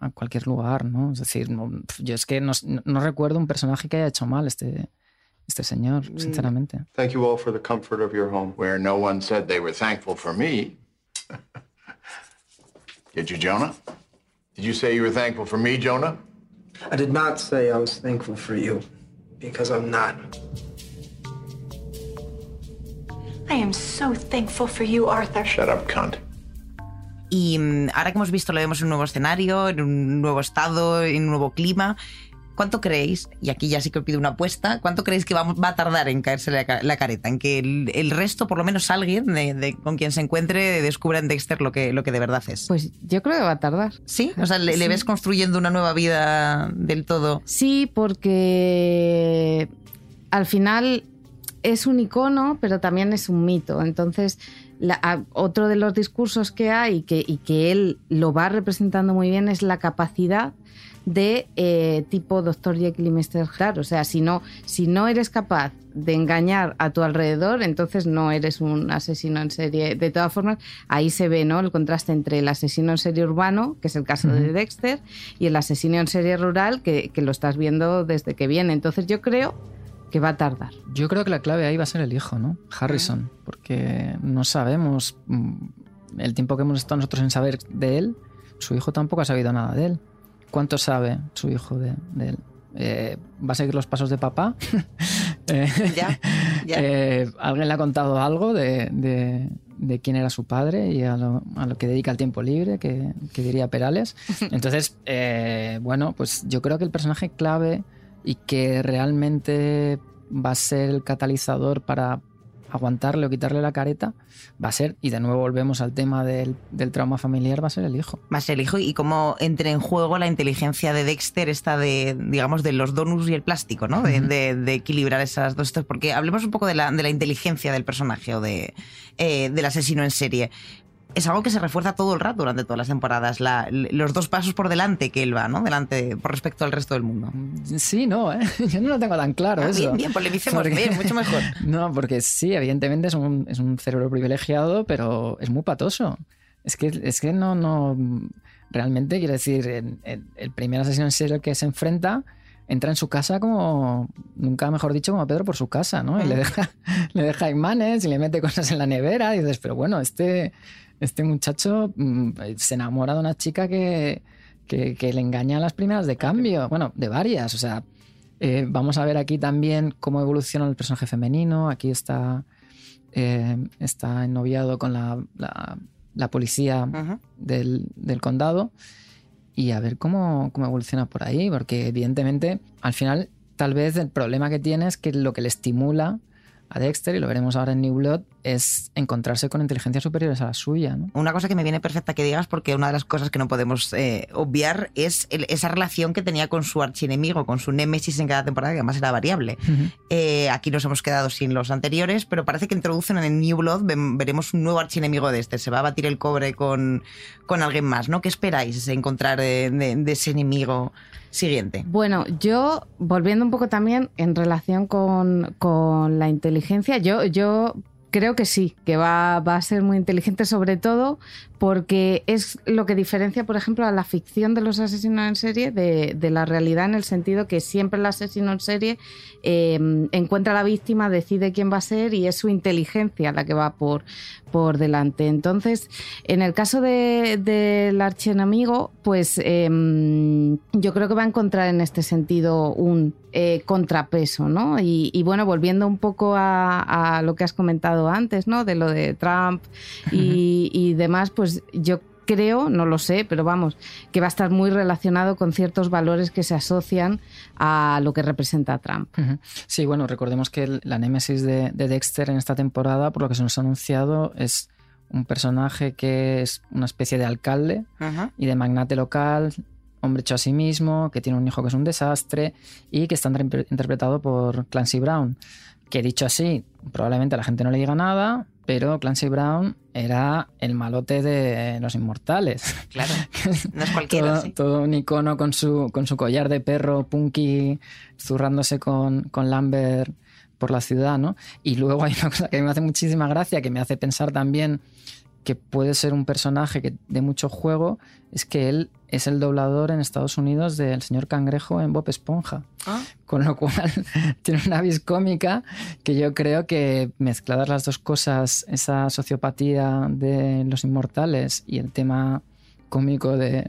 a, cualquier lugar, ¿no? Es decir, no, yo es que no, no recuerdo un personaje que haya hecho mal este, este señor, sinceramente. Thank you all for the comfort of your home. Where no one said they were thankful for me. did you, Jonah? Did you say you were thankful for me, Jonah? I did not say I was thankful for you, because I'm not. I am so thankful for you, Arthur. Shut up, cunt. Y mm, ahora que hemos visto, lo vemos en un nuevo escenario, en un nuevo estado, en un nuevo clima. ¿Cuánto creéis, y aquí ya sí que os pido una apuesta, cuánto creéis que va, va a tardar en caerse la, la careta? En que el, el, resto, por lo menos alguien de, de, con quien se encuentre, descubra en Dexter lo que, lo que de verdad es. Pues yo creo que va a tardar. ¿Sí? O sea, ¿le, sí. ¿le ves construyendo una nueva vida del todo? Sí, porque al final es un icono, pero también es un mito. Entonces, la, a, otro de los discursos que hay y que, y que él lo va representando muy bien es la capacidad de eh, tipo Dr. Jekyll y Mr. Hyde. O sea, si no, si no eres capaz de engañar a tu alrededor, entonces no eres un asesino en serie. De todas formas, ahí se ve ¿no? el contraste entre el asesino en serie urbano, que es el caso uh -huh. de Dexter, y el asesino en serie rural, que, que lo estás viendo desde que viene. Entonces yo creo que va a tardar. Yo creo que la clave ahí va a ser el hijo, ¿no? Harrison, porque no sabemos mm, el tiempo que hemos estado nosotros en saber de él, su hijo tampoco ha sabido nada de él. ¿Cuánto sabe su hijo de, de él? Eh, ¿Va a seguir los pasos de papá? eh, ya, ya. Eh, ¿Alguien le ha contado algo de, de, de quién era su padre y a lo, a lo, que dedica el tiempo libre, que, que diría Perales? Entonces, bueno, pues yo creo que el personaje clave y que realmente va a ser el catalizador para aguantarle o quitarle la careta, va a ser, y de nuevo volvemos al tema del, del, trauma familiar, va a ser el hijo. Va a ser el hijo y cómo entra en juego la inteligencia de Dexter, esta de, digamos, de los donuts y el plástico, ¿no? De, de, de equilibrar esas dos, porque hablemos un poco de la, de la inteligencia del personaje o de, eh, del asesino en serie es algo que se refuerza todo el rato durante todas las temporadas, la- los dos pasos por delante que él va, ¿no? Delante por respecto al resto del mundo. Sí, no, ¿eh? yo no lo tengo tan claro Ah, eso. bien, bien, polemicemos, Porque- bien, mucho mejor. No, porque sí, evidentemente es un, es un cerebro privilegiado, pero es muy patoso. Es que, es que no, no. Realmente, quiero decir, en- en- el primer asesino en serio que se enfrenta entra en su casa como. Nunca mejor dicho, como Pedro por su casa, ¿no? Y le deja, le deja imanes y le mete cosas en la nevera y dices, pero bueno, este, este muchacho mm, se enamora de una chica que, que, que le engaña a las primeras de cambio. Bueno, de varias, o sea. Eh, vamos a ver aquí también cómo evoluciona el personaje femenino. Aquí está, eh, está ennoviado con la, la- la policía del, del condado y a ver cómo, cómo evoluciona por ahí, porque evidentemente al final tal vez el problema que tiene es que lo que le estimula a Dexter, y lo veremos ahora en New Blood, es encontrarse con inteligencias superiores a la suya. ¿no? Una cosa que me viene perfecta que digas, porque una de las cosas que no podemos eh, obviar es el- esa relación que tenía con su archienemigo, con su némesis en cada temporada, que además era variable. Eh, aquí nos hemos quedado sin los anteriores, pero parece que introducen en el New Blood, veremos un nuevo archienemigo de este. Se va a batir el cobre con, con alguien más, ¿no? ¿Qué esperáis encontrar de, de- de ese enemigo siguiente? Bueno, yo, volviendo un poco también en relación con, con la inteligencia, yo, yo creo que sí, que va, va a ser muy inteligente, sobre todo porque es lo que diferencia, por ejemplo, a la ficción de los asesinos en serie de, de la realidad, en el sentido que siempre el asesino en serie eh, encuentra a la víctima, decide quién va a ser y es su inteligencia la que va por, por delante. Entonces, en el caso de- del archienemigo, pues eh, yo creo que va a encontrar en este sentido un eh, contrapeso, ¿no? Y, y bueno, volviendo un poco a, a lo que has comentado antes, ¿no? De lo de Trump y, y demás, pues yo creo, no lo sé, pero vamos, que va a estar muy relacionado con ciertos valores que se asocian a lo que representa Trump. Sí, bueno, recordemos que la némesis de, de Dexter en esta temporada, por lo que se nos ha anunciado, es un personaje que es una especie de alcalde y de magnate local, hombre hecho a sí mismo, que tiene un hijo que es un desastre y que está inter- interpretado por Clancy Brown. Que dicho así, probablemente a la gente no le diga nada, pero Clancy Brown era el malote de los inmortales. Claro, no es cualquiera. todo, sí. todo un icono con su, con su collar de perro punky, zurrándose con, con Lambert por la ciudad, ¿no? Y luego hay una cosa que me hace muchísima gracia, que me hace pensar también que puede ser un personaje que de mucho juego, es que él es el doblador en Estados Unidos del señor Cangrejo en Bob Esponja. Ah. Con lo cual tiene una vis cómica que yo creo que mezcladas las dos cosas, esa sociopatía de los inmortales y el tema cómico de,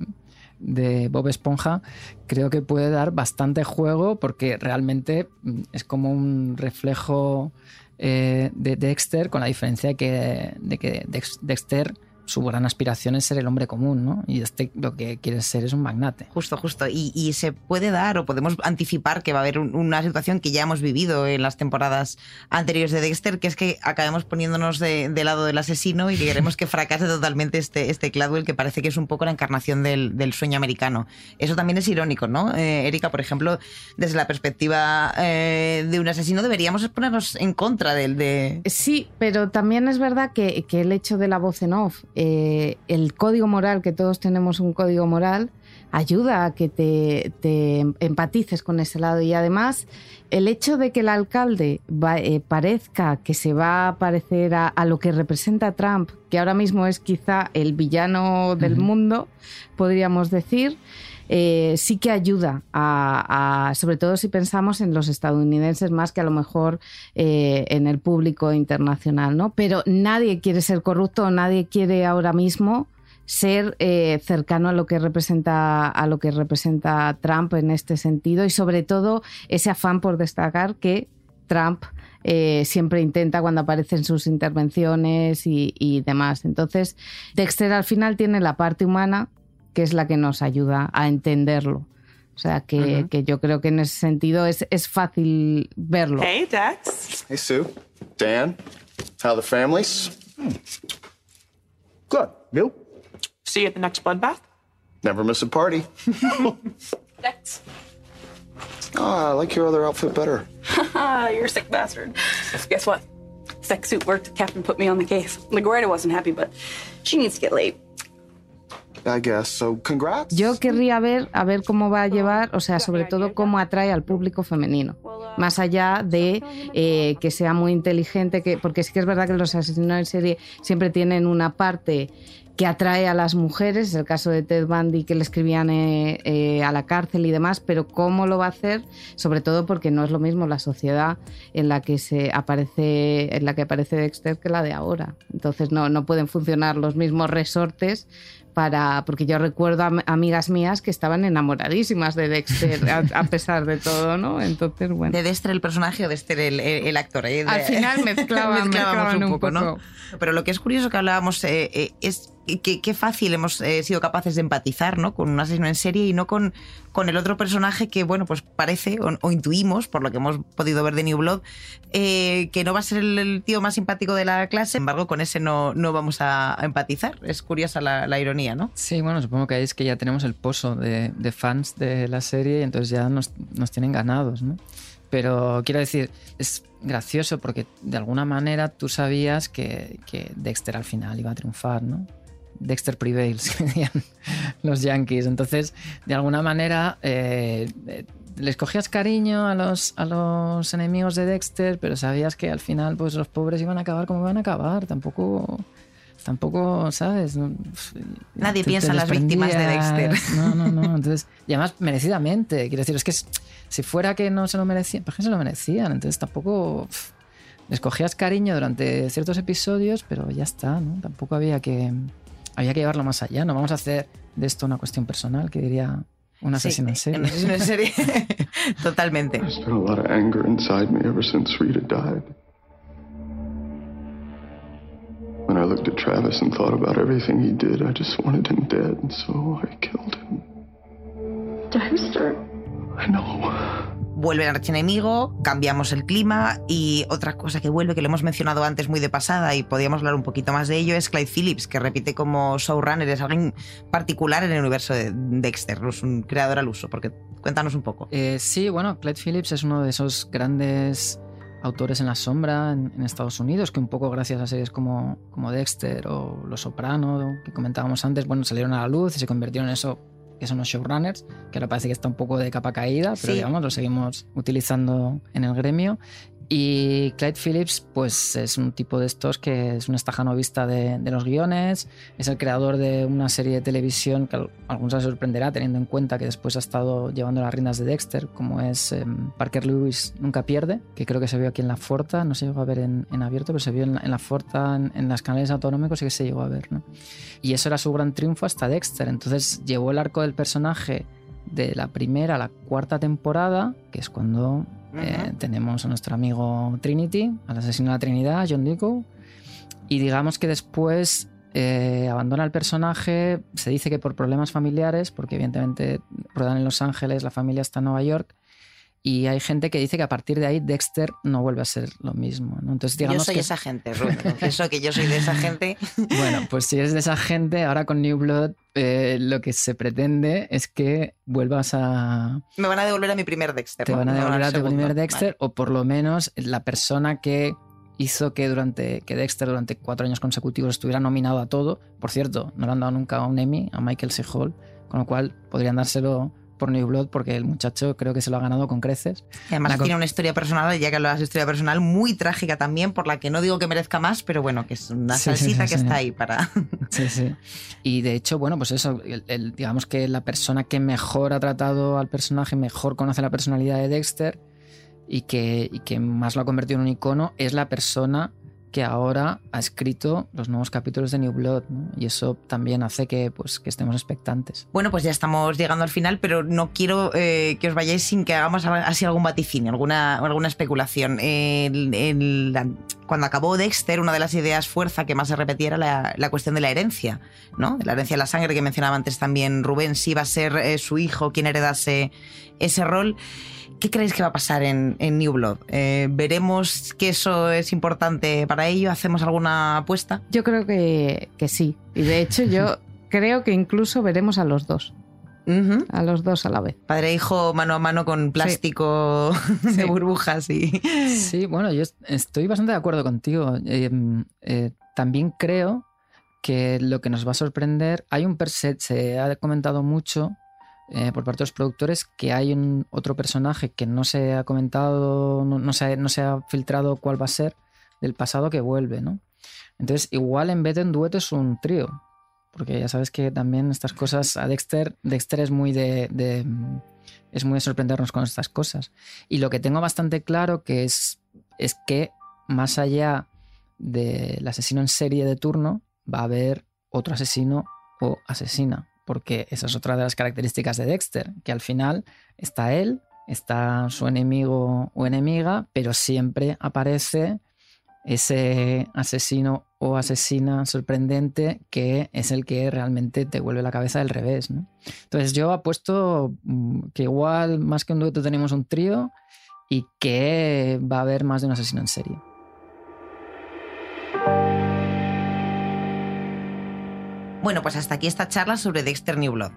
de Bob Esponja, creo que puede dar bastante juego porque realmente mm, es como un reflejo eh, de Dexter con la diferencia de que, de que Dex- Dexter su gran aspiración es ser el hombre común, ¿no? Y este lo que quiere ser es un magnate. Justo, justo. Y, y se puede dar o podemos anticipar que va a haber un- una situación que ya hemos vivido en las temporadas anteriores de Dexter, que es que acabemos poniéndonos de, de lado del asesino y que queremos que fracase totalmente este, este Cladwell, que parece que es un poco la encarnación del, del sueño americano. Eso también es irónico, ¿no? Eh, Erika, por ejemplo, desde la perspectiva eh, de un asesino deberíamos ponernos en contra del de... Sí, pero también es verdad que, que el hecho de la voz en off, eh, el código moral, que todos tenemos un código moral, ayuda a que te, te empatices con ese lado. Y además, el hecho de que el alcalde va- eh, parezca que se va a parecer a, a lo que representa Trump, que ahora mismo es quizá el villano del mundo, podríamos decir, eh, sí que ayuda a, sobre todo si pensamos en los estadounidenses más que a lo mejor eh, en el público internacional, ¿no? Pero nadie quiere ser corrupto, nadie quiere ahora mismo ser eh, cercano a lo que representa a lo que representa Trump en este sentido y sobre todo ese afán por destacar que Trump siempre intenta cuando aparecen sus intervenciones y demás. Entonces, Dexter al final tiene la parte humana que es la que nos ayuda a entenderlo. O sea que, Ujú. que yo creo que en ese sentido es, es fácil verlo. Hey, Dex. Hey, Sue. Dan. How the families? Good. You? See you at the next bloodbath. Never miss a party. Dex. Ah, I like your other outfit better. You're a sick bastard. Guess what? sex suit worked, Captain put me on the case. LaGuardia wasn't happy, but she needs to get laid. I guess. So, congrats. Yo querría ver a ver cómo va a llevar, o sea, sobre todo cómo atrae al público femenino, más allá de eh, que sea muy inteligente, que porque sí que es verdad que los asesinos en serie siempre tienen una parte que atrae a las mujeres, es el caso de Ted Bundy que le escribían eh, eh, a la cárcel y demás, pero cómo lo va a hacer, sobre todo porque no es lo mismo la sociedad en la que se aparece, en la que aparece Dexter que la de ahora. Entonces no, no pueden funcionar los mismos resortes para, porque yo recuerdo a amigas mías que estaban enamoradísimas de Dexter a, pesar de todo, ¿no? Entonces, bueno. De Dexter el personaje o Dexter el, el, actor. ¿eh? Al final mezclaban, mezclaban un, poco, ¿no? Pero lo que es curioso que hablábamos eh, es qué, fácil hemos eh, sido capaces de empatizar ¿no? con un asesino en serie y no con, con el otro personaje que, bueno, pues parece o, intuimos, por lo que hemos podido ver de New Blood, eh, que no va a ser el, tío más simpático de la clase. Sin embargo, con ese no, no vamos a, empatizar. Es curiosa la, ironía, ¿no? Sí, bueno, supongo que es que ya tenemos el pozo de, fans de la serie y entonces ya nos, nos tienen ganados, ¿no? Pero quiero decir, es gracioso porque de alguna manera tú sabías que Dexter al final iba a triunfar, ¿no? Dexter Prevails, que decían los Yankees. Entonces, de alguna manera, eh, les cogías cariño a los, a los enemigos de Dexter, pero sabías que al final pues, los pobres iban a acabar como iban a acabar. Tampoco, tampoco ¿sabes? Nadie piensa en las víctimas de Dexter. No, no, no. Entonces, y además, merecidamente. Quiero decir, es que si fuera que no se lo merecían, ¿por qué se lo merecían? Entonces, tampoco... les cogías cariño durante ciertos episodios, pero ya está, ¿no? Tampoco había que había que llevarlo más allá. No vamos a hacer de esto una cuestión personal, que diría un asesino en serie. Un asesino en serie. Totalmente. There's been a lot of anger inside me ever since Rita died. When I looked at Travis and thought about everything he did, I just wanted him dead, and so I killed him. Dexter. I know vuelve el archienemigo, cambiamos el clima y otra cosa que vuelve, que lo hemos mencionado antes muy de pasada y podíamos hablar un poquito más de ello, es Clyde Phillips, que repite como showrunner, es alguien particular en el universo de Dexter, es un creador al uso, porque cuéntanos un poco. Eh, sí, bueno, Clyde Phillips es uno de esos grandes autores en la sombra en, Estados Unidos, que un poco gracias a series como, como Dexter o Los Soprano, que comentábamos antes, bueno, salieron a la luz y se convirtieron en eso que son los showrunners, que ahora parece que está un poco de capa caída, pero digamos, lo seguimos utilizando en el gremio. Y Clyde Phillips, pues es un tipo de estos que es un estajanovista de, de los guiones, es el creador de una serie de televisión que a algunos se sorprenderá teniendo en cuenta que después ha estado llevando las riendas de Dexter, como es em, Parker Lewis Nunca Pierde, que creo que se vio aquí en La Forta, no se llegó a ver en, en abierto, pero se vio en, La Forta, en, en, las canales autonómicos y que se llegó a ver. Y eso era su gran triunfo hasta Dexter, entonces llevó el arco del personaje de la primera a la cuarta temporada, que es cuando eh, tenemos a nuestro amigo Trinity, al asesino de la Trinidad, John Deacon, y digamos que después eh, abandona el personaje, se dice que por problemas familiares, porque evidentemente ruedan en Los Ángeles, la familia está en Nueva York, y hay gente que dice que a partir de ahí Dexter no vuelve a ser lo mismo. Entonces, digamos yo soy esa gente, Rubén. Confieso que yo soy de esa gente. Bueno, pues si eres de esa gente, ahora con New Blood eh, lo que se pretende es que vuelvas a... Me van a devolver a mi primer Dexter. Te van a devolver a tu primer Dexter, o por lo menos la persona que hizo que durante que Dexter durante cuatro años consecutivos estuviera nominado a todo. Por cierto, no le han dado nunca un Emmy a Michael C. Hall, con lo cual podrían dárselo por New Blood porque el muchacho creo que se lo ha ganado con creces. además tiene una historia personal, ya que hablas de historia personal, muy trágica también, por la que no digo que merezca más, pero bueno, que es una salsita que está ahí para... Sí, sí. Y de hecho, bueno, pues eso, digamos que la persona que mejor ha tratado al personaje, mejor conoce la personalidad de Dexter y que, y que más lo ha convertido en un icono, es la persona que ahora ha escrito los nuevos capítulos de New Blood y eso también hace que, pues, que estamos expectantes. Bueno, pues ya estamos llegando al final, pero no quiero eh, que os vayáis sin que hagamos así algún vaticinio, alguna, alguna especulación. cuando acabó Dexter, una de las ideas fuerza que más se repetía era la, cuestión de la herencia, ¿no? la herencia de la sangre que mencionaba antes también Rubén, si iba a ser eh, su hijo quien heredase ese rol. ¿Qué creéis que va a pasar en, New Blood? Eh, ¿Veremos que eso es importante para ello? ¿Hacemos alguna apuesta? Yo creo que, sí. Y de hecho yo creo que incluso veremos a los dos. a los dos a la vez. Padre e hijo mano a mano con plástico de burbujas y... Sí, bueno, yo estoy bastante de acuerdo contigo. Eh, eh, también creo que lo que nos va a sorprender, hay un se, se ha comentado mucho eh, por parte de los productores que hay un otro personaje que no se ha comentado, no, se, no se ha filtrado cuál va a ser del pasado que vuelve, ¿no? Entonces, igual en vez de un dueto es un trío. Porque ya sabes que también estas cosas a Dexter, Dexter es muy de, de, es muy de sorprendernos con estas cosas. Y lo que tengo bastante claro que es, es que más allá del asesino en serie de turno, va a haber otro asesino o asesina. Porque esa es otra de las características de Dexter, que al final está él, está su enemigo o enemiga, pero siempre aparece ese asesino o asesina sorprendente que es el que realmente te vuelve la cabeza del revés. Entonces yo apuesto mm, que igual más que un dueto tenemos un trío y que va a haber más de un asesino en serie. Bueno, pues hasta aquí esta charla sobre Dexter New Blood.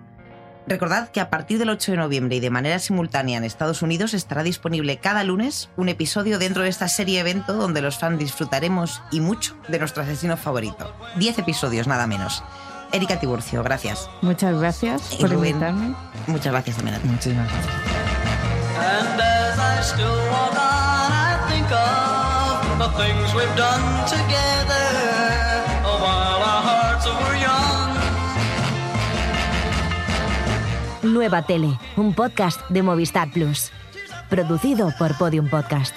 Recordad que a partir del 8 de noviembre y de manera simultánea en Estados Unidos estará disponible cada lunes un episodio dentro de esta serie evento donde los fans disfrutaremos y mucho de nuestro asesino favorito. Diez episodios, nada menos. Erika Tiburcio, gracias. Muchas gracias por invitarme. Muchas gracias también a ti. Muchísimas gracias. Nueva Tele, un podcast de Movistar Plus. Producido por Podium Podcast.